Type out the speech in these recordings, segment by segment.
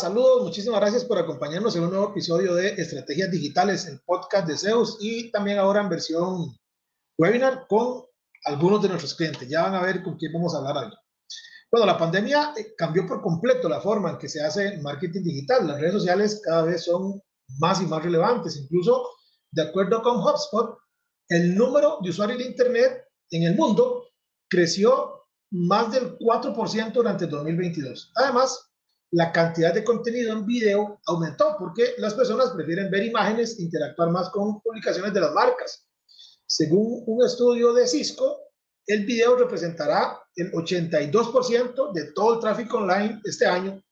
Saludos, muchísimas gracias por acompañarnos en un nuevo episodio de Estrategias Digitales, el podcast de Zeus y también ahora en versión webinar con algunos de nuestros clientes. Ya van a ver con quién vamos a hablar hoy. Bueno, la pandemia eh, cambió por completo la forma en que se hace marketing digital. Las redes sociales cada vez son más y más relevantes. Incluso, de acuerdo con HubSpot, el número de usuarios de Internet en el mundo creció más del 4% durante el 2022. Además, la cantidad de contenido en video aumentó porque las personas prefieren ver imágenes, interactuar más con publicaciones de las marcas. Según un estudio de Cisco, el video representará el 82% de todo el tráfico online este año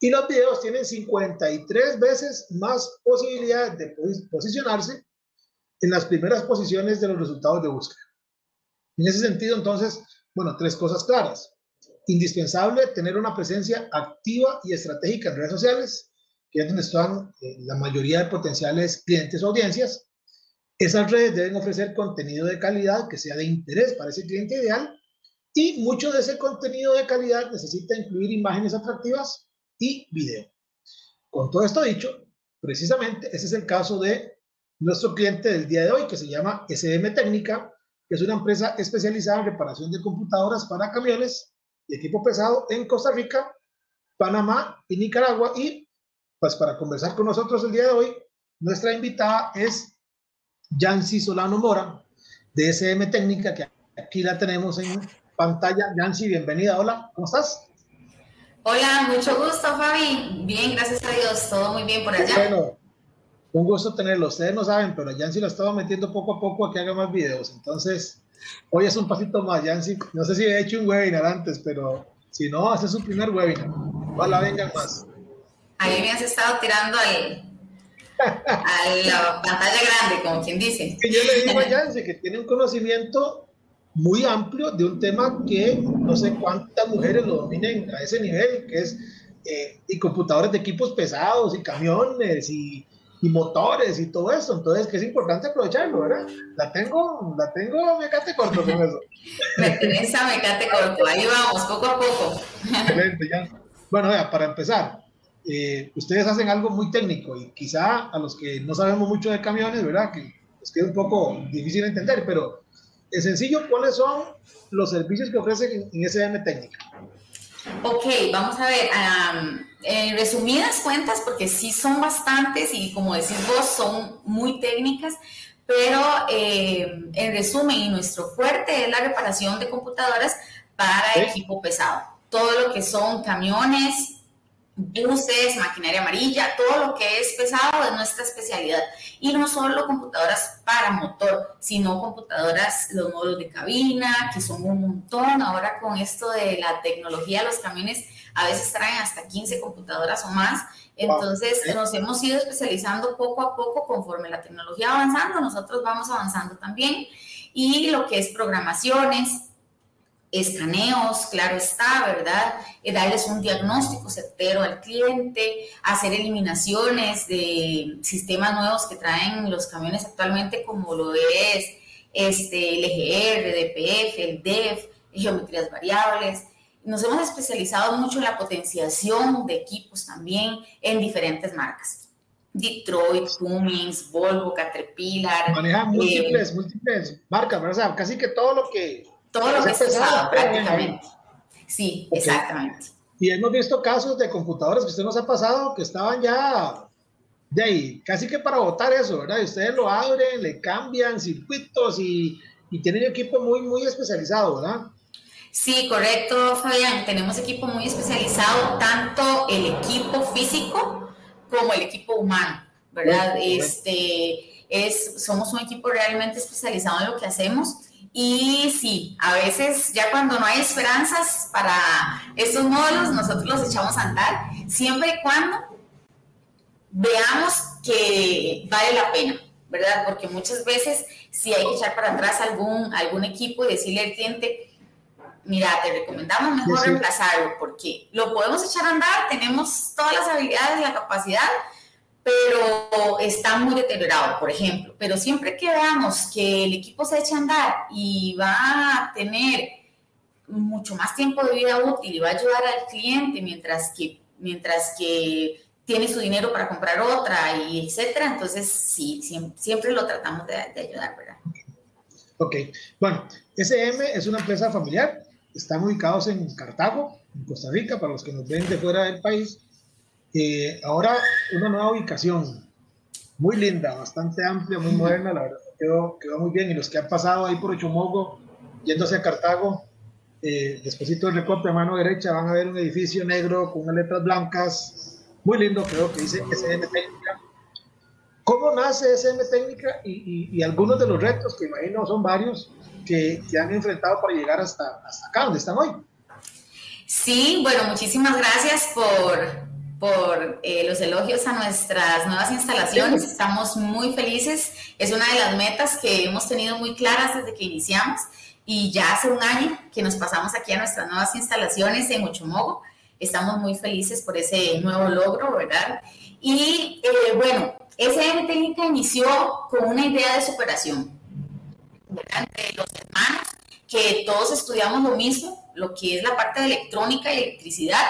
y los videos tienen 53 veces más posibilidades de posicionarse en las primeras posiciones de los resultados de búsqueda. En ese sentido, entonces, bueno, tres cosas claras. Indispensable tener una presencia activa y estratégica en redes sociales, que es donde están eh, la mayoría de potenciales clientes o audiencias. Esas redes deben ofrecer contenido de calidad que sea de interés para ese cliente ideal y mucho de ese contenido de calidad necesita incluir imágenes atractivas y video. Con todo esto dicho, precisamente ese es el caso de nuestro cliente del día de hoy, que se llama SM Técnica, que es una empresa especializada en reparación de computadoras para camiones y equipo pesado en Costa Rica, Panamá y Nicaragua. Y pues para conversar con nosotros el día de hoy, nuestra invitada es Yancy Solano Mora, de SM Técnica, que aquí la tenemos en pantalla. Yancy, bienvenida. Hola, ¿cómo estás? Hola, mucho gusto, Fabi. Bien, gracias a Dios. Todo muy bien por allá. Bueno, un gusto tenerlo. Ustedes no saben, pero Yancy lo estaba metiendo poco a poco a que haga más videos. Entonces, hoy es un pasito más. Yancy, no sé si he hecho un webinar antes, pero si no, hace su primer webinar. Ojalá vengan más. Ahí me has estado tirando al, a la pantalla grande, como quien dice. yo le digo a Yancy que tiene un conocimiento muy amplio de un tema que no sé cuántas mujeres lo dominen a ese nivel, que es eh, y computadores de equipos pesados y camiones y y motores y todo eso. Entonces, que es importante aprovecharlo, ¿verdad? La tengo, la tengo mecate corto con eso. Me tenés a mecate corto, ahí vamos, poco a poco. Excelente, ya. Bueno, para empezar, eh, ustedes hacen algo muy técnico y quizá a los que no sabemos mucho de camiones, ¿verdad? Que es que es un poco difícil de entender, pero es sencillo, ¿cuáles son los servicios que ofrecen en SM Técnica? Ok, vamos a ver. en resumidas cuentas, porque sí son bastantes y como decís vos, son muy técnicas, pero eh, en resumen, y nuestro fuerte es la reparación de computadoras para equipo pesado. Todo lo que son camiones, buses, maquinaria amarilla, todo lo que es pesado es nuestra especialidad. Y no solo computadoras para motor, sino computadoras, los módulos de cabina, que son un montón. Ahora con esto de la tecnología, los camiones a veces traen hasta 15 computadoras o más. Entonces nos hemos ido especializando poco a poco conforme la tecnología va avanzando, nosotros vamos avanzando también. Y lo que es programaciones, escaneos, claro está, ¿verdad? Eh, darles un diagnóstico certero al cliente, hacer eliminaciones de sistemas nuevos que traen los camiones actualmente, como lo es este, el EGR, DPF, el DEF, geometrías variables. Nos hemos especializado mucho en la potenciación de equipos también en diferentes marcas. Detroit, Cummins, Volvo, Caterpillar. Manejan múltiples, eh, múltiples marcas, ¿verdad? casi que todo lo que todo lo que es pesado, prácticamente. Sí, exactamente. Y hemos visto casos de computadores que usted nos ha pasado que estaban ya de ahí, casi que para votar eso, ¿verdad? Y ustedes lo abren, le cambian circuitos y, y tienen equipo muy, muy especializado, ¿verdad? Sí, correcto, Fabián. Tenemos equipo muy especializado, tanto el equipo físico como el equipo humano, ¿verdad? Este, es, somos un equipo realmente especializado en lo que hacemos Y sí, a veces ya cuando no hay esperanzas para estos módulos, nosotros los echamos a andar, siempre y cuando veamos que vale la pena, ¿verdad? Porque muchas veces sí hay que echar para atrás algún, algún equipo y decirle al cliente, mira, te recomendamos mejor reemplazarlo porque lo podemos echar a andar, tenemos todas las habilidades y la capacidad, pero está muy deteriorado, por ejemplo. Pero siempre que veamos que el equipo se echa a andar y va a tener mucho más tiempo de vida útil y va a ayudar al cliente mientras que, mientras que tiene su dinero para comprar otra y etcétera, entonces sí, siempre, lo tratamos de, de ayudar, ¿verdad? Ok, bueno, SM es una empresa familiar, están ubicados en Cartago, en Costa Rica, para los que nos ven de fuera del país eh, ahora una nueva ubicación, muy linda, bastante amplia, muy moderna, la verdad quedó, quedó muy bien. Y los que han pasado ahí por Ochomogo, yendo hacia Cartago, eh, después del recorte a mano derecha, van a ver un edificio negro con unas letras blancas, muy lindo, creo que dice SM Técnica. ¿Cómo nace SM Técnica y, y, algunos de los retos, que imagino son varios, que, que han enfrentado para llegar hasta, hasta acá, donde están hoy? Sí, bueno, muchísimas gracias por, por eh, los elogios a nuestras nuevas instalaciones. Estamos muy felices. Es una de las metas que hemos tenido muy claras desde que iniciamos y ya hace un año que nos pasamos aquí a nuestras nuevas instalaciones en Ochomogo. Estamos muy felices por ese nuevo logro, ¿verdad? Y eh, bueno, SM Técnica inició con una idea de superación, ¿verdad? Entre los hermanos, que todos estudiamos lo mismo, lo que es la parte de electrónica y electricidad,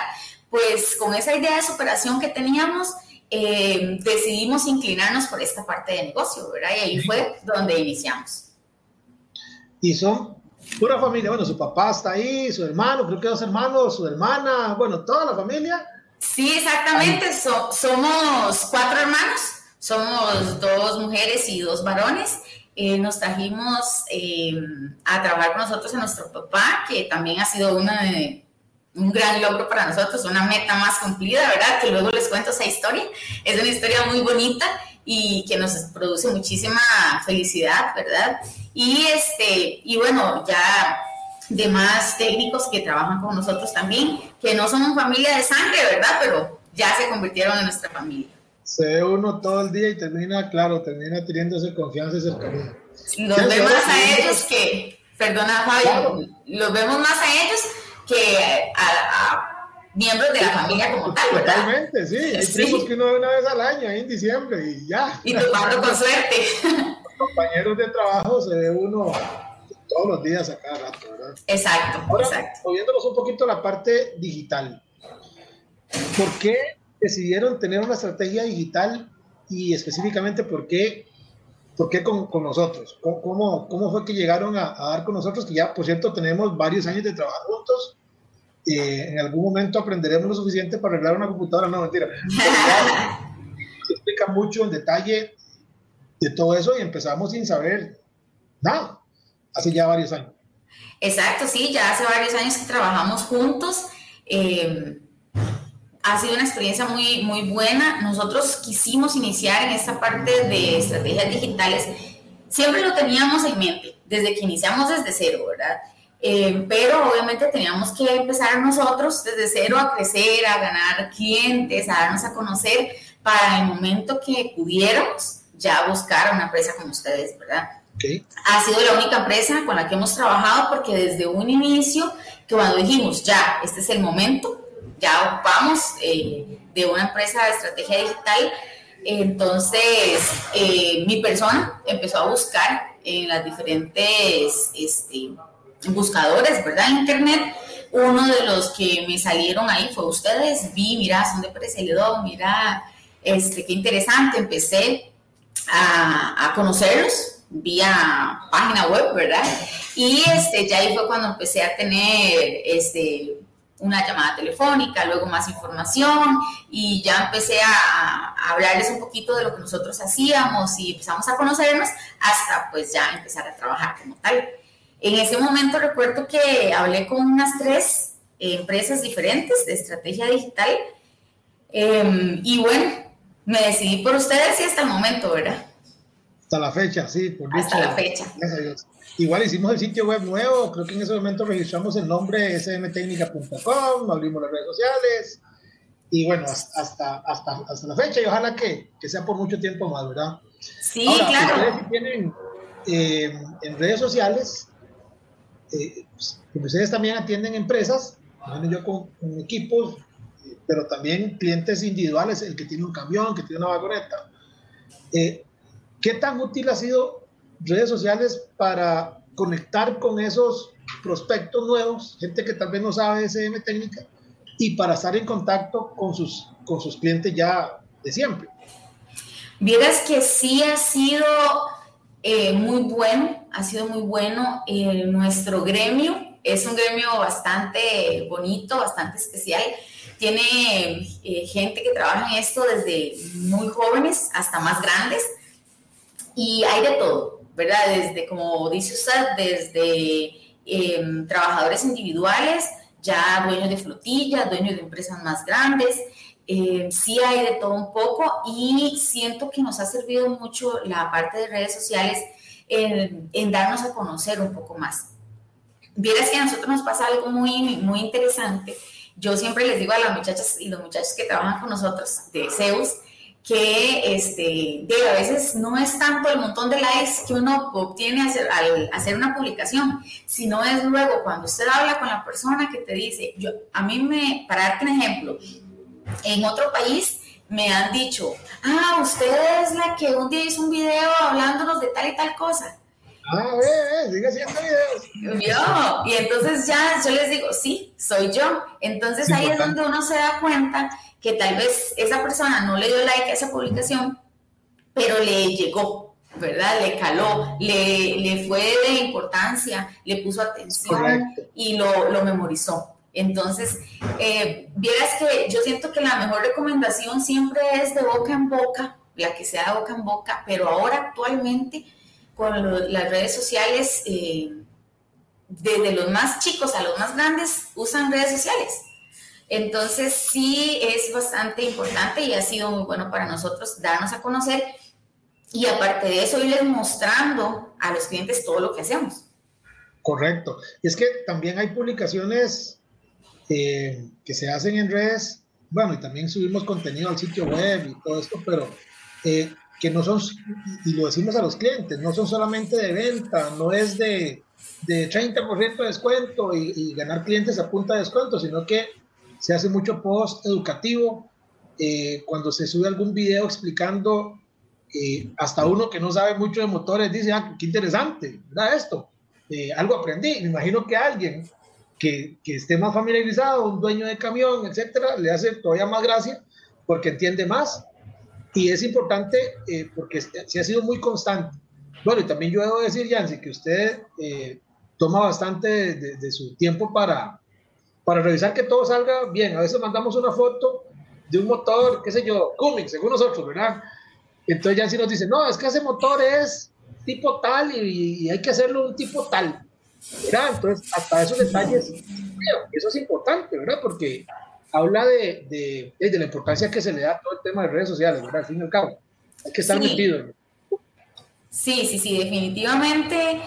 pues con esa idea de superación que teníamos, eh, decidimos inclinarnos por esta parte de negocio, ¿verdad? Y ahí fue donde iniciamos. Y son pura familia, bueno, su papá está ahí, su hermano, creo que dos hermanos, su hermana, bueno, toda la familia. Sí, exactamente, somos cuatro hermanos, somos dos mujeres y dos varones. Eh, nos trajimos eh, a trabajar con nosotros a nuestro papá, que también ha sido una de un gran logro para nosotros, una meta más cumplida, ¿verdad? Que luego les cuento esa historia. Es una historia muy bonita y que nos produce muchísima felicidad, ¿verdad? Y este, y bueno, ya demás técnicos que trabajan con nosotros también, que no son familia de sangre, ¿verdad? Pero ya se convirtieron en nuestra familia. Se ve uno todo el día y termina, claro, termina teniendo esa confianza y cercanía. Los vemos a ellos que, perdona Fabio, los vemos más a ellos que a, miembros de la familia como tal, ¿verdad? Totalmente, sí. Hay sí. que uno ve una vez al año, ahí en diciembre, y ya. Y tomando con suerte. Compañeros de trabajo se ve uno todos los días a cada rato, ¿verdad? Exacto, Ahora, exacto. Moviéndonos un poquito a la parte digital. ¿Por qué decidieron tener una estrategia digital y específicamente por qué, por qué con, con nosotros? ¿Cómo, ¿Cómo, fue que llegaron a, a, dar con nosotros? Que ya, por cierto, tenemos varios años de trabajar juntos en algún momento aprenderemos lo suficiente para arreglar una computadora. No, mentira. explica mucho en detalle de todo eso y empezamos sin saber nada, hace ya varios años. Exacto, sí, ya hace varios años que trabajamos juntos. Eh, ha sido una experiencia muy, muy buena. Nosotros quisimos iniciar en esta parte de estrategias digitales. Siempre lo teníamos en mente, desde que iniciamos desde cero, ¿verdad? Eh, pero obviamente teníamos que empezar nosotros desde cero a crecer, a ganar clientes, a darnos a conocer para el momento que pudiéramos ya buscar una empresa como ustedes, ¿verdad? Ha sido la única empresa con la que hemos trabajado porque desde un inicio, que cuando dijimos, ya, este es el momento, ya ocupamos eh, de una empresa de estrategia digital, entonces eh, mi persona empezó a buscar en las diferentes... Este, buscadores, ¿verdad? Internet. Uno de los que me salieron ahí fue ustedes. Vi, mira, son de Pérez mira, este, qué interesante. Empecé a, a conocerlos vía página web, ¿verdad? Y este, ya ahí fue cuando empecé a tener este, una llamada telefónica, luego más información y ya empecé a, hablarles un poquito de lo que nosotros hacíamos y empezamos a conocernos hasta pues ya empezar a trabajar como tal. En ese momento recuerdo que hablé con unas tres empresas diferentes de estrategia digital em, y bueno, me decidí por ustedes y hasta el momento, ¿verdad? Hasta la fecha, sí, por Hasta la fecha. igual hicimos el sitio web nuevo, creo que en ese momento registramos el nombre smtecnica.com, abrimos las redes sociales y bueno, hasta, hasta, hasta la fecha y ojalá que, que sea por mucho tiempo más, ¿verdad? Sí, claro. Ustedes tienen eh, en redes sociales, eh, pues, ustedes también atienden empresas, yo con, equipos, pero también clientes individuales, el que tiene un camión, que tiene una vagoneta. Eh, ¿Qué tan útil ha sido redes sociales para conectar con esos prospectos nuevos, gente que tal vez no sabe SM técnica, y para estar en contacto con sus, con sus clientes ya de siempre? Vieras que sí ha sido eh, muy bueno, ha sido muy bueno. Eh, nuestro gremio es un gremio bastante bonito, bastante especial. Tiene eh, gente que trabaja en esto desde muy jóvenes hasta más grandes y hay de todo, ¿verdad? Desde, como dice usted, desde em, trabajadores individuales, ya dueños de flotillas, dueños de empresas más grandes. Eh, sí hay de todo un poco y siento que nos ha servido mucho la parte de redes sociales en, en darnos a conocer un poco más. Vieras que a nosotros nos pasa algo muy, muy interesante. Yo siempre les digo a las muchachas y los muchachos que trabajan con nosotros de Zeus que este, de, a veces no es tanto el montón de likes que uno obtiene hacer, al hacer una publicación, sino es luego cuando usted habla con la persona que te dice, yo, a mí me, para darte un ejemplo, en otro país me han dicho, ah, usted es la que un día hizo un video hablándonos de tal y tal cosa. Ah, ve, sigue haciendo videos. Yo, y entonces ya yo les digo, sí, soy yo. Entonces ahí es donde uno se da cuenta que tal vez esa persona no le dio like a esa publicación, pero le llegó, ¿verdad? Le caló, le, le fue de importancia, le puso atención y lo, lo, memorizó. Entonces, eh, vieras que yo siento que la mejor recomendación siempre es de boca en boca, la que sea de boca en boca, pero ahora actualmente con las redes sociales, eh, desde los más chicos a los más grandes, usan redes sociales. Entonces sí es bastante importante y ha sido muy bueno para nosotros darnos a conocer y aparte de eso irles mostrando a los clientes todo lo que hacemos. Correcto. Y es que también hay publicaciones eh, que se hacen en redes, bueno, y también subimos contenido al sitio web y todo esto, pero eh, que no son, y lo decimos a los clientes, no son solamente de venta, no es de, de 30% de descuento y, ganar clientes a punta de descuento, sino que se hace mucho post educativo. Eh, cuando se sube algún video explicando, eh, hasta uno que no sabe mucho de motores dice, ah, qué interesante, ¿verdad? Esto, eh, algo aprendí. Me imagino que alguien que, que esté más familiarizado, un dueño de camión, etcétera, le hace todavía más gracia porque entiende más y es importante eh, porque se ha sido muy constante. Bueno, y también yo debo decir, Yancy, que usted toma bastante de, su tiempo para, para revisar que todo salga bien. A veces mandamos una foto de un motor, qué sé yo, Cummins, según nosotros, ¿verdad? Entonces Yancy nos dice, no, es que ese motor es tipo tal y, hay que hacerlo un tipo tal. ¿verdad? Entonces, hasta esos detalles, eso es importante, ¿verdad? Porque habla de, de, de, la importancia que se le da a todo el tema de redes sociales, ¿verdad? Al fin y al cabo, hay que estar metido. Sí, sí, sí, definitivamente.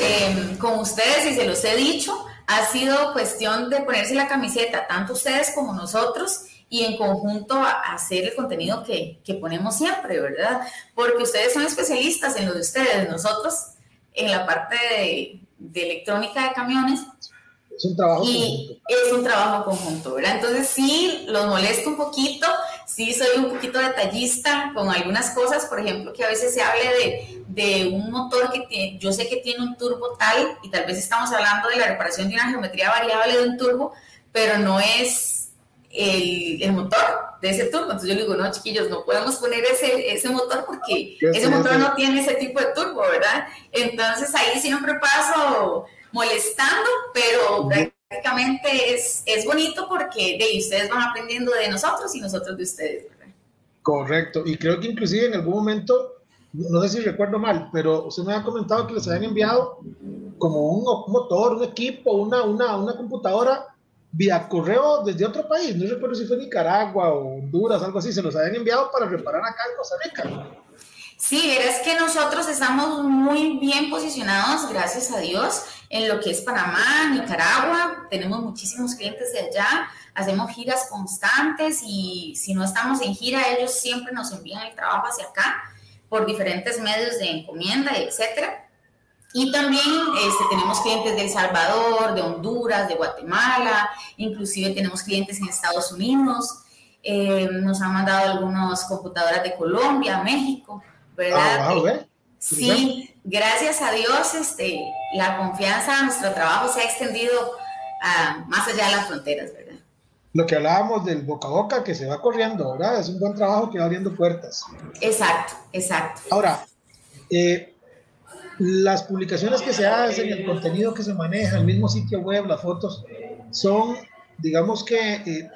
Eh, con ustedes, y se los he dicho, ha sido cuestión de ponerse la camiseta, tanto ustedes como nosotros, y en conjunto hacer el contenido que, que ponemos siempre, ¿verdad? Porque ustedes son especialistas en lo de ustedes, nosotros en la parte de, de electrónica de camiones, es un trabajo y conjunto. Es un trabajo conjunto, ¿verdad? Entonces sí, los molesto un poquito, sí soy un poquito detallista con algunas cosas, por ejemplo, que a veces se hable de, de un motor que tiene, yo sé que tiene un turbo tal, y tal vez estamos hablando de la reparación de una geometría variable de un turbo, pero no es el, el, motor de ese turbo. Entonces yo le digo, no, chiquillos, no podemos poner ese, ese motor porque ese motor no tiene ese tipo de turbo, ¿verdad? Entonces ahí siempre paso molestando, pero prácticamente es, es bonito porque de ustedes van aprendiendo de nosotros y nosotros de ustedes. Correcto, y creo que inclusive en algún momento, no sé si recuerdo mal, pero usted me ha comentado que les habían enviado como un, motor, un equipo, una, una, una computadora vía correo desde otro país, no recuerdo si fue Nicaragua o Honduras, algo así, se los habían enviado para reparar acá en Costa Rica. Sí, es que nosotros estamos muy bien posicionados, gracias a Dios, en lo que es Panamá, Nicaragua. Tenemos muchísimos clientes de allá, hacemos giras constantes y si no estamos en gira, ellos siempre nos envían el trabajo hacia acá por diferentes medios de encomienda, etcétera. Y también este, tenemos clientes de El Salvador, de Honduras, de Guatemala, inclusive tenemos clientes en Estados Unidos. Eh, nos han mandado algunas computadoras de Colombia, México, ¿verdad? Ah, ¿eh? Sí, gracias a Dios, este, la confianza en nuestro trabajo se ha extendido a, más allá de las fronteras, ¿verdad? Lo que hablábamos del boca a boca que se va corriendo, ¿verdad? Es un buen trabajo que va abriendo puertas. Exacto, exacto. Ahora, eh, las publicaciones que se hacen, el contenido que se maneja, el mismo sitio web, las fotos, son, digamos que eh,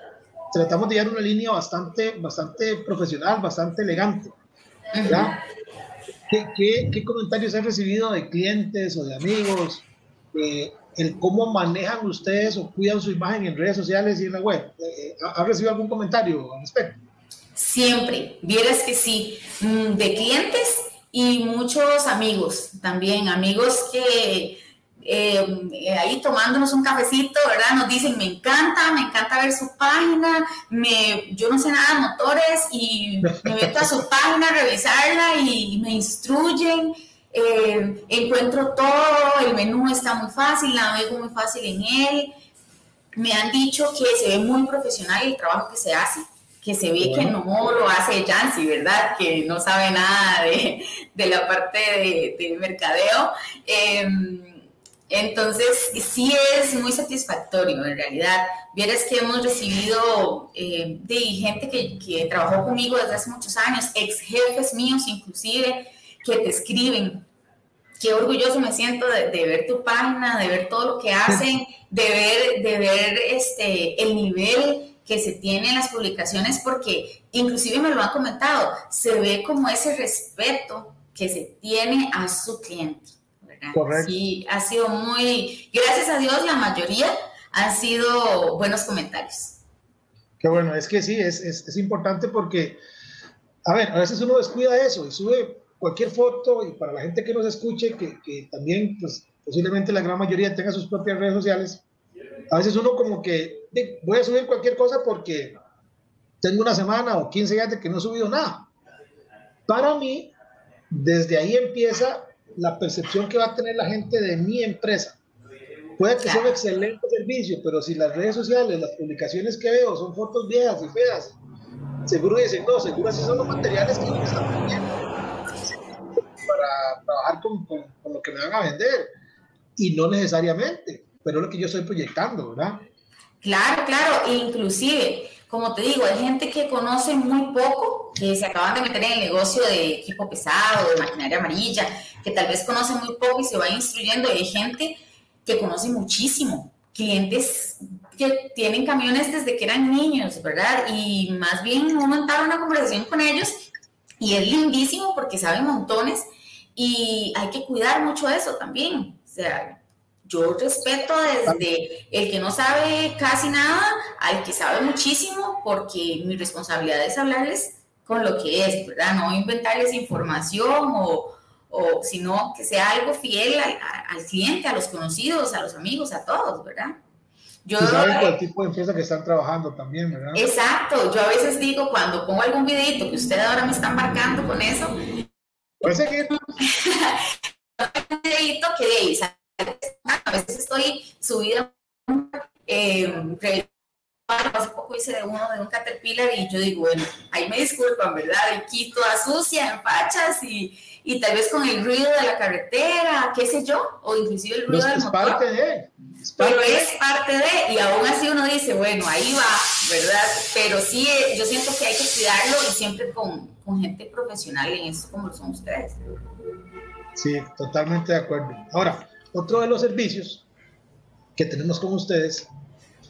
tratamos de llevar una línea bastante, bastante profesional, bastante elegante. ¿verdad? ¿Qué, qué, comentarios han recibido de clientes o de amigos? Eh, el cómo manejan ustedes o cuidan su imagen en redes sociales y en la web. Eh, ¿Ha recibido algún comentario al respecto? Siempre, vieras que sí, mm, de clientes y muchos amigos también, amigos que eh, ahí tomándonos un cafecito, ¿verdad? Nos dicen, me encanta, me encanta ver su página, me, yo no sé nada de motores y me meto a su página a revisarla y me instruyen. Eh, encuentro todo, el menú está muy fácil, navego muy fácil en él. Me han dicho que se ve muy profesional el trabajo que se hace que se ve que no lo hace Jancy, ¿verdad? Que no sabe nada de, de la parte de, de mercadeo. Em, entonces, sí es muy satisfactorio en realidad. Vieras que hemos recibido eh, de gente que, que, trabajó conmigo desde hace muchos años, ex jefes míos inclusive, que te escriben. Qué orgulloso me siento de, de ver tu página, de ver todo lo que hacen, de ver, de ver este, el nivel que se tiene en las publicaciones porque inclusive me lo han comentado, se ve como ese respeto que se tiene a su cliente. Correcto. Sí, ha sido muy, gracias a Dios, la mayoría han sido buenos comentarios. Qué bueno, es que sí, es, es, es importante porque, a ver, a veces uno descuida eso y sube cualquier foto y para la gente que nos escuche, que, que también pues, posiblemente la gran mayoría tenga sus propias redes sociales, a veces uno como que voy a subir cualquier cosa porque tengo una semana o 15 días de que no he subido nada. Para mí, desde ahí empieza la percepción que va a tener la gente de mi empresa. Puede que sea un excelente servicio, pero si las redes sociales, las publicaciones que veo son fotos viejas y feas, seguro dicen, no, seguro esos son los materiales que me están vendiendo para trabajar con, con, lo que me van a vender. Y no necesariamente pero lo que yo estoy proyectando, ¿verdad? Claro, claro, inclusive, como te digo, hay gente que conoce muy poco, que se acaban de meter en el negocio de equipo pesado, de maquinaria amarilla, que tal vez conoce muy poco y se va instruyendo, hay gente que conoce muchísimo, clientes que tienen camiones desde que eran niños, ¿verdad? Y más bien uno entrar una conversación con ellos y es lindísimo porque saben montones y hay que cuidar mucho eso también. O sea, yo respeto desde el que no sabe casi nada al que sabe muchísimo, porque mi responsabilidad es hablarles con lo que es, ¿verdad? No inventarles información o, o sino que sea algo fiel al, cliente, a los conocidos, a los amigos, a todos, ¿verdad? Yo, saben el tipo de empresa que están trabajando también, ¿verdad? Exacto. Yo a veces digo, cuando pongo algún videito que usted ahora me está marcando con eso, puede seguir. un videito que a veces estoy subida, eh, hace poco hice de uno de un Caterpillar y yo digo, bueno, ahí me disculpan, ¿verdad? Aquí toda sucia, en fachas y, y tal vez con el ruido de la carretera, qué sé yo, o inclusive el ruido del es motor. Parte de, es parte pero es parte de, y aún así uno dice, bueno, ahí va, ¿verdad? Pero sí, eh, yo siento que hay que cuidarlo y siempre con, con gente profesional en eso como lo son ustedes. Sí, totalmente de acuerdo. Ahora, otro de los servicios que tenemos con ustedes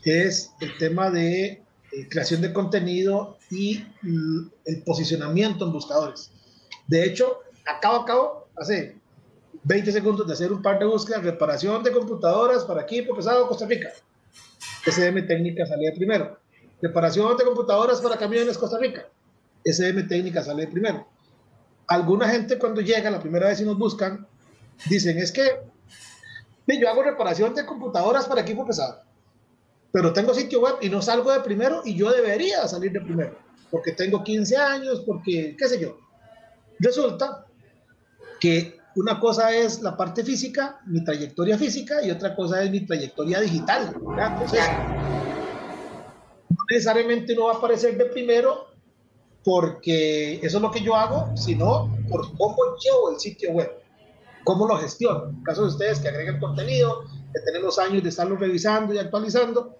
es el tema de eh, creación de contenido y mm, el posicionamiento en buscadores. De hecho, acabo, acabo, hace 20 segundos de hacer un par de búsquedas, reparación de computadoras para equipo pesado Costa Rica. SM Técnica sale de primero. Reparación de computadoras para camiones Costa Rica. SM Técnica sale primero. alguna gente cuando llega la primera vez y nos buscan, dicen, es que yo hago reparación de computadoras para equipo pesado, pero tengo sitio web y no salgo de primero y yo debería salir de primero, porque tengo 15 años, porque qué sé yo. Resulta que una cosa es la parte física, mi trayectoria física, y otra cosa es mi trayectoria digital. Entonces, no necesariamente no va a aparecer de primero porque eso es lo que yo hago, sino por cómo llevo el sitio web, cómo lo gestiono. En caso de ustedes que agregan contenido, que tenemos años de estarlo revisando y actualizando,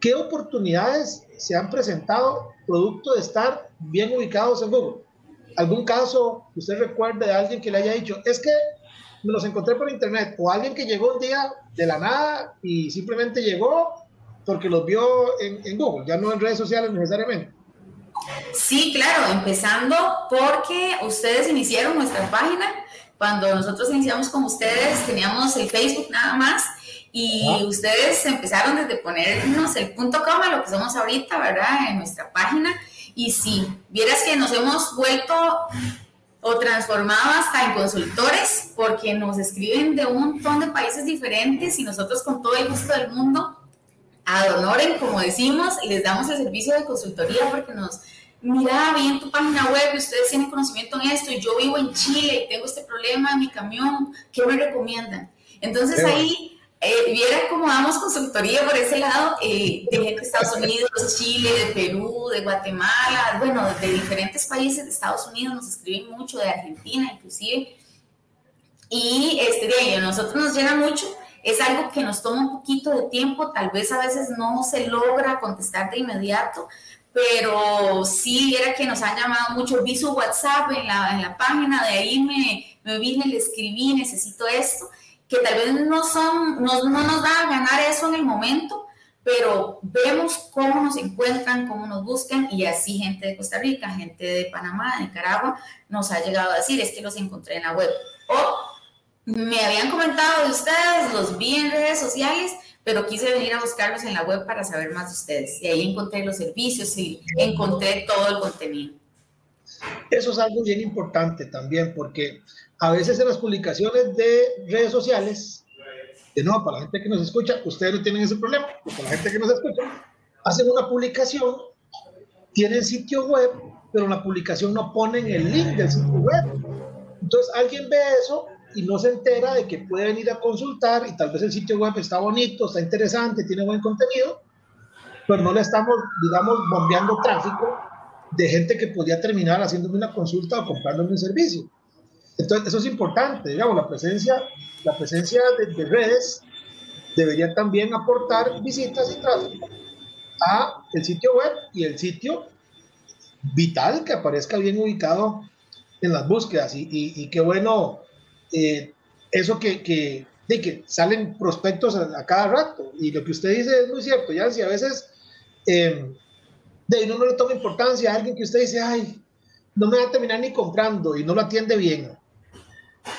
¿qué oportunidades se han presentado producto de estar bien ubicados en Google? ¿Algún caso que usted recuerde de alguien que le haya dicho, es que me los encontré por internet, o alguien que llegó un día de la nada y simplemente llegó porque los vio en, en Google, ya no en redes sociales necesariamente? Sí, claro, empezando porque ustedes iniciaron nuestra página. Cuando nosotros iniciamos con ustedes teníamos el Facebook nada más y ustedes empezaron desde ponernos el punto coma, lo que somos ahorita, ¿verdad? En nuestra página. Y sí, vieras que nos hemos vuelto o transformado hasta en consultores porque nos escriben de un montón de países diferentes y nosotros con todo el gusto del mundo adonoren, como decimos, y les damos el servicio de consultoría porque nos, mira, vi en tu página web ustedes tienen conocimiento en esto y yo vivo en Chile y tengo este problema en mi camión, ¿qué me recomiendan? Entonces ahí, eh, viera cómo damos consultoría por ese lado, eh, de gente de Estados Unidos, Chile, de Perú, de Guatemala, bueno, de diferentes países de Estados Unidos, nos escriben mucho, de Argentina inclusive. Y este, de ahí, a nosotros nos llena mucho es algo que nos toma un poquito de tiempo, tal vez a veces no se logra contestar de inmediato, pero sí era que nos han llamado mucho, vi su WhatsApp en la, en la página, de ahí me, me vine, le escribí, necesito esto, que tal vez no, son, no, no nos da a ganar eso en el momento, pero vemos cómo nos encuentran, cómo nos buscan y así gente de Costa Rica, gente de Panamá, de Nicaragua, nos ha llegado a decir, es que los encontré en la web. O me habían comentado de ustedes, los vi en redes sociales, pero quise venir a buscarlos en la web para saber más de ustedes. Y ahí encontré los servicios y encontré todo el contenido. Eso es algo bien importante también, porque a veces en las publicaciones de redes sociales, de nuevo, para la gente que nos escucha, ustedes no tienen ese problema, para la gente que nos escucha, hacen una publicación, tienen sitio web, pero en la publicación no ponen el link del sitio web. Entonces alguien ve eso y no se entera de que puede venir a consultar y tal vez el sitio web está bonito, está interesante, tiene buen contenido, pero no le estamos, digamos, bombeando tráfico de gente que podría terminar haciéndome una consulta o comprándome un servicio. Entonces, eso es importante, digamos, la presencia, la presencia de, redes debería también aportar visitas y tráfico a el sitio web y el sitio vital que aparezca bien ubicado en las búsquedas. Y, y, y qué bueno eh, eso que, que, de que salen prospectos a, cada rato. Y lo que usted dice es muy cierto, ya si a veces eh, de uno no le toma importancia a alguien que usted dice, ay, no me va a terminar ni comprando y no lo atiende bien.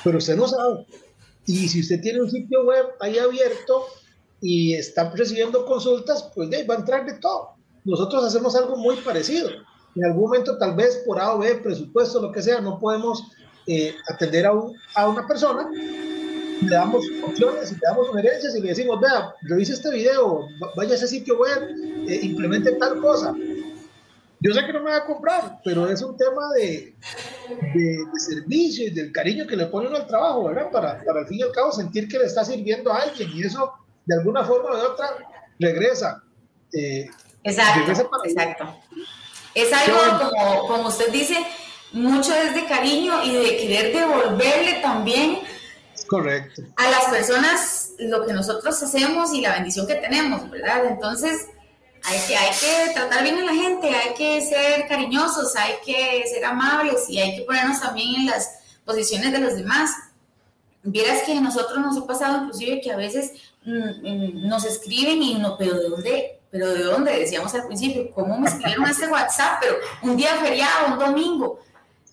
Pero usted no sabe. Y si usted tiene un sitio web ahí abierto y está recibiendo consultas, pues de, va a entrar de todo. Nosotros hacemos algo muy parecido. En algún momento, tal vez por A o B, presupuesto, lo que sea, no podemos eh, atender a, a, una persona, le damos opciones y le damos sugerencias y le decimos, vea, revise este video, vaya a ese sitio web, eh, implemente tal cosa. Yo sé que no me va a comprar, pero es un tema de, de, servicio y del cariño que le ponen al trabajo, ¿verdad? Para, para al fin y al cabo sentir que le está sirviendo a alguien y eso de alguna forma o de otra regresa. Eh, exacto, exacto. Es algo como, como usted dice, mucho es de cariño y de querer devolverle también Correcto. a las personas lo que nosotros hacemos y la bendición que tenemos, ¿verdad? Entonces, hay que, hay que tratar bien a la gente, hay que ser cariñosos, hay que ser amables y hay que ponernos también en las posiciones de los demás. Vieras que a nosotros nos ha pasado inclusive que a veces mm, mm, nos escriben y uno, pero ¿de dónde? Pero ¿de dónde? Decíamos al principio, ¿cómo me escribieron ese WhatsApp? Pero un día feriado, un domingo.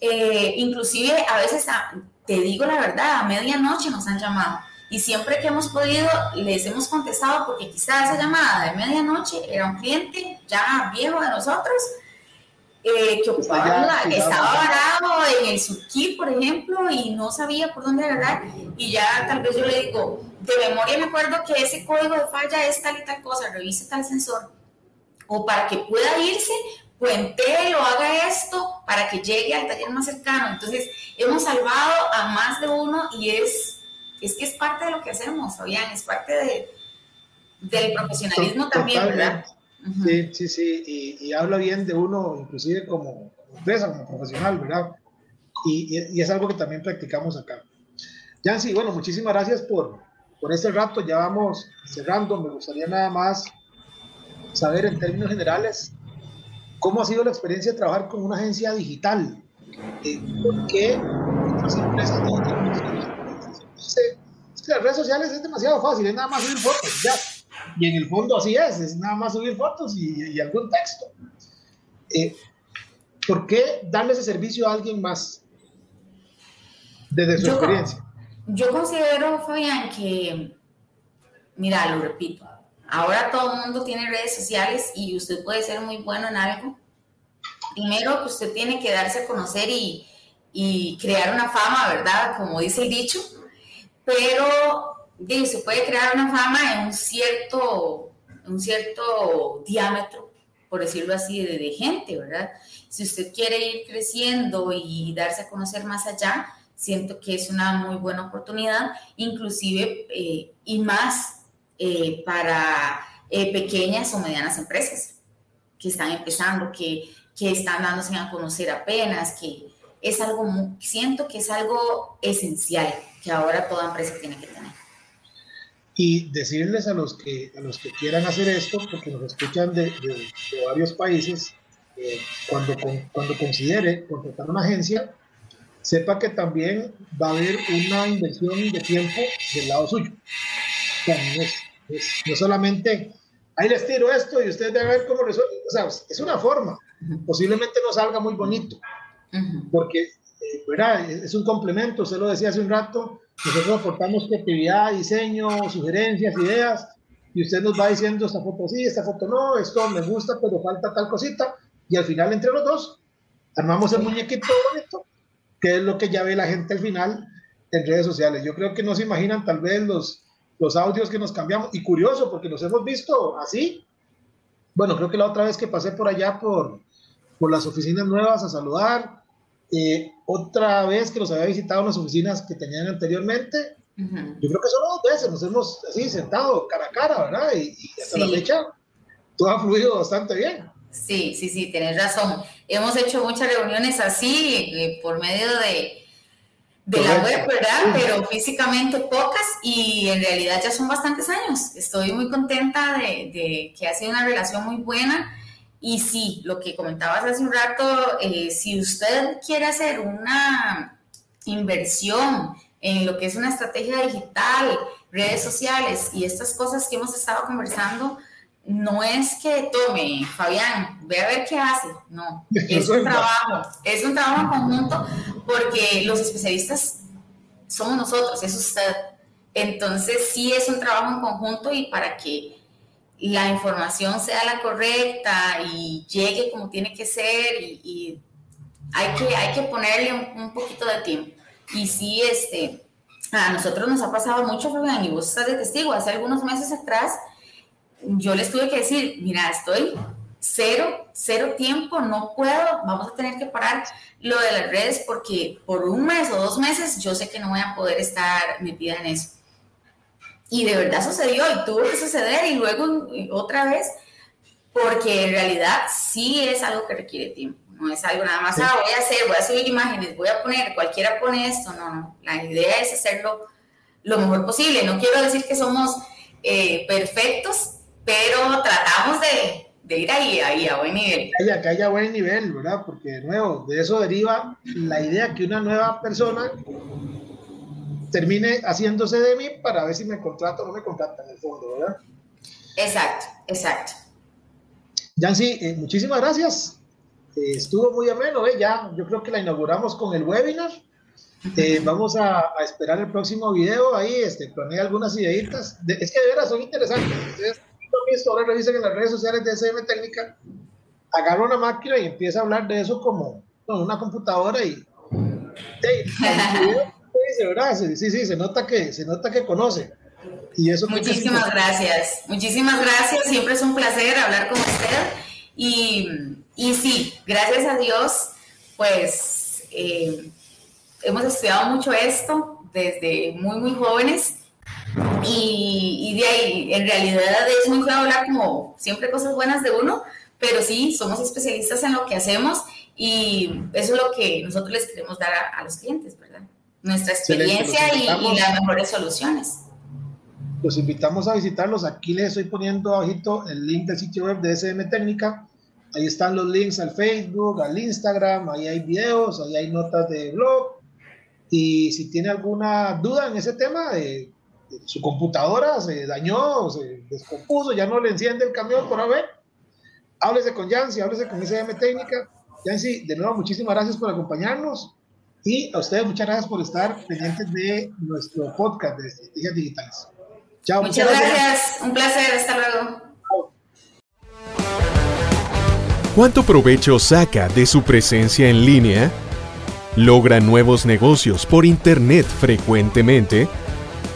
Eh, inclusive a veces, te digo la verdad, a medianoche nos han llamado. Y siempre que hemos podido les hemos contestado porque quizás esa llamada de medianoche era un cliente ya viejo de nosotros eh, que ocupaba, estaba varado en el subkit, por ejemplo, y no sabía por dónde agarrar, y ya tal vez yo le digo, de memoria me acuerdo que ese código de falla es tal y tal cosa, revise tal sensor, o para que pueda irse, puente, lo haga esto, para que llegue al taller más cercano. Entonces, hemos salvado a más de uno y es, es que es parte de lo que hacemos, Fabián, es parte de, del profesionalismo también, ¿verdad? Sí, sí, sí, y, habla bien de uno, inclusive como, empresa, como profesional, ¿verdad? Y, y, es algo que también practicamos acá. Yancy, bueno, muchísimas gracias por, por este rato, ya vamos cerrando, me gustaría nada más saber en términos generales cómo ha sido la experiencia de trabajar con una agencia digital, eh, por qué otras empresas es que las redes sociales es demasiado fácil, es nada más subir fotos, ya y en el fondo así es, es nada más subir fotos y, algún texto. Eh, ¿Por qué darle ese servicio a alguien más desde su experiencia? Yo considero, Fabián, que, mira, lo repito, ahora todo el mundo tiene redes sociales y usted puede ser muy bueno en algo. Primero que usted tiene que darse a conocer y, crear una fama, ¿verdad? Como dice el dicho. Pero se puede crear una fama en un cierto, un cierto diámetro, por decirlo así, de, gente, ¿verdad? Si usted quiere ir creciendo y darse a conocer más allá, siento que es una muy buena oportunidad, inclusive eh, y más eh, para eh, pequeñas o medianas empresas que están empezando, que, que están dándose a conocer apenas, que es algo, siento que es algo esencial que ahora toda empresa tiene que tener y decirles a los que, a los que quieran hacer esto, porque nos escuchan de, de, varios países, eh, cuando, cuando considere contratar una agencia, sepa que también va a haber una inversión de tiempo del lado suyo. No solamente, ahí les tiro esto y ustedes deben ver cómo resuelven. O sea, es una forma. Posiblemente no salga muy bonito, porque eh, es un complemento, usted lo decía hace un rato, nosotros aportamos creatividad, diseño, sugerencias, ideas, y usted nos va diciendo esta foto sí, esta foto no, esto me gusta, pero falta tal cosita, y al final entre los dos armamos el muñequito bonito, que es lo que ya ve la gente al final en redes sociales. Yo creo que no se imaginan tal vez los, los audios que nos cambiamos, y curioso, porque los hemos visto así. Bueno, creo que la otra vez que pasé por allá por, por las oficinas nuevas a saludar, eh, otra vez que los había visitado en las oficinas que tenían anteriormente, yo creo que solo dos veces nos hemos así sentado cara a cara, ¿verdad? Y, hasta la fecha todo ha fluido bastante bien. Sí, sí, sí, tienes razón. Hemos hecho muchas reuniones así eh, por medio de, de la web, ¿verdad? Pero físicamente pocas y en realidad ya son bastantes años. Estoy muy contenta de, de que ha sido una relación muy buena. Y sí, lo que comentabas hace un rato, eh, si usted quiere hacer una inversión en lo que es una estrategia digital, redes sociales y estas cosas que hemos estado conversando, no es que tome, Fabián, ve a ver qué hace, no, es un trabajo, es un trabajo en conjunto porque los especialistas somos nosotros, es usted. Entonces sí es un trabajo en conjunto y para que la información sea la correcta y llegue como tiene que ser y, hay, que, hay que ponerle un, poquito de tiempo. Y sí, este, a nosotros nos ha pasado mucho, Fabián, y vos estás de testigo, hace algunos meses atrás yo les tuve que decir, mira, estoy cero, cero tiempo, no puedo, vamos a tener que parar lo de las redes porque por un mes o dos meses yo sé que no voy a poder estar metida en eso. Y de verdad sucedió y tuvo que suceder y luego otra vez, porque en realidad sí es algo que requiere tiempo. No es algo nada más, ah, voy a hacer, voy a subir imágenes, voy a poner, cualquiera pone esto. No, no. La idea es hacerlo lo mejor posible. No quiero decir que somos eh, perfectos, pero tratamos de, de, ir ahí, ahí a buen nivel. Que haya, buen nivel, ¿verdad? Porque de nuevo, de eso deriva la idea que una nueva persona termine haciéndose de mí para ver si me contrata o no me contrata en el fondo, ¿verdad? Exacto, exacto. Yancy, eh, muchísimas gracias. Eh, estuvo muy ameno, ¿eh? ya yo creo que la inauguramos con el webinar. Eh, vamos a, esperar el próximo video ahí, este, planeé algunas ideitas. es que de veras son interesantes. Ustedes visto, ahora revisen en las redes sociales de SM Técnica agarra una máquina y empieza a hablar de eso como con una computadora y, Sí, sí, se nota que, se nota que conoce. Y eso Muchísimas gracias, muchísimas gracias, siempre es un placer hablar con usted. Y, y sí, gracias a Dios, pues eh, hemos estudiado mucho esto desde muy, muy jóvenes. Y, y, de ahí, en realidad es muy feo hablar como siempre cosas buenas de uno, pero sí, somos especialistas en lo que hacemos y eso es lo que nosotros les queremos dar a, los clientes, ¿verdad? Nuestra experiencia y, las mejores soluciones. Los invitamos a visitarlos. Aquí les estoy poniendo abajito el link del sitio web de SM Técnica. Ahí están los links al Facebook, al Instagram, ahí hay videos, ahí hay notas de blog. Y si tiene alguna duda en ese tema, de, su computadora se dañó, se descompuso, ya no le enciende el camión por haber, háblese con Yancy, háblese con SM Técnica Yancy, de nuevo, muchísimas gracias por acompañarnos y a ustedes muchas gracias por estar pendientes de nuestro podcast de Estrategias Digitales. Chao. Muchas, gracias. Un placer. Hasta luego. ¿Cuánto provecho saca de su presencia en línea? ¿Logra nuevos negocios por Internet frecuentemente?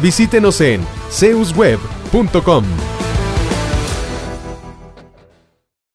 Visítenos en zeusweb.com.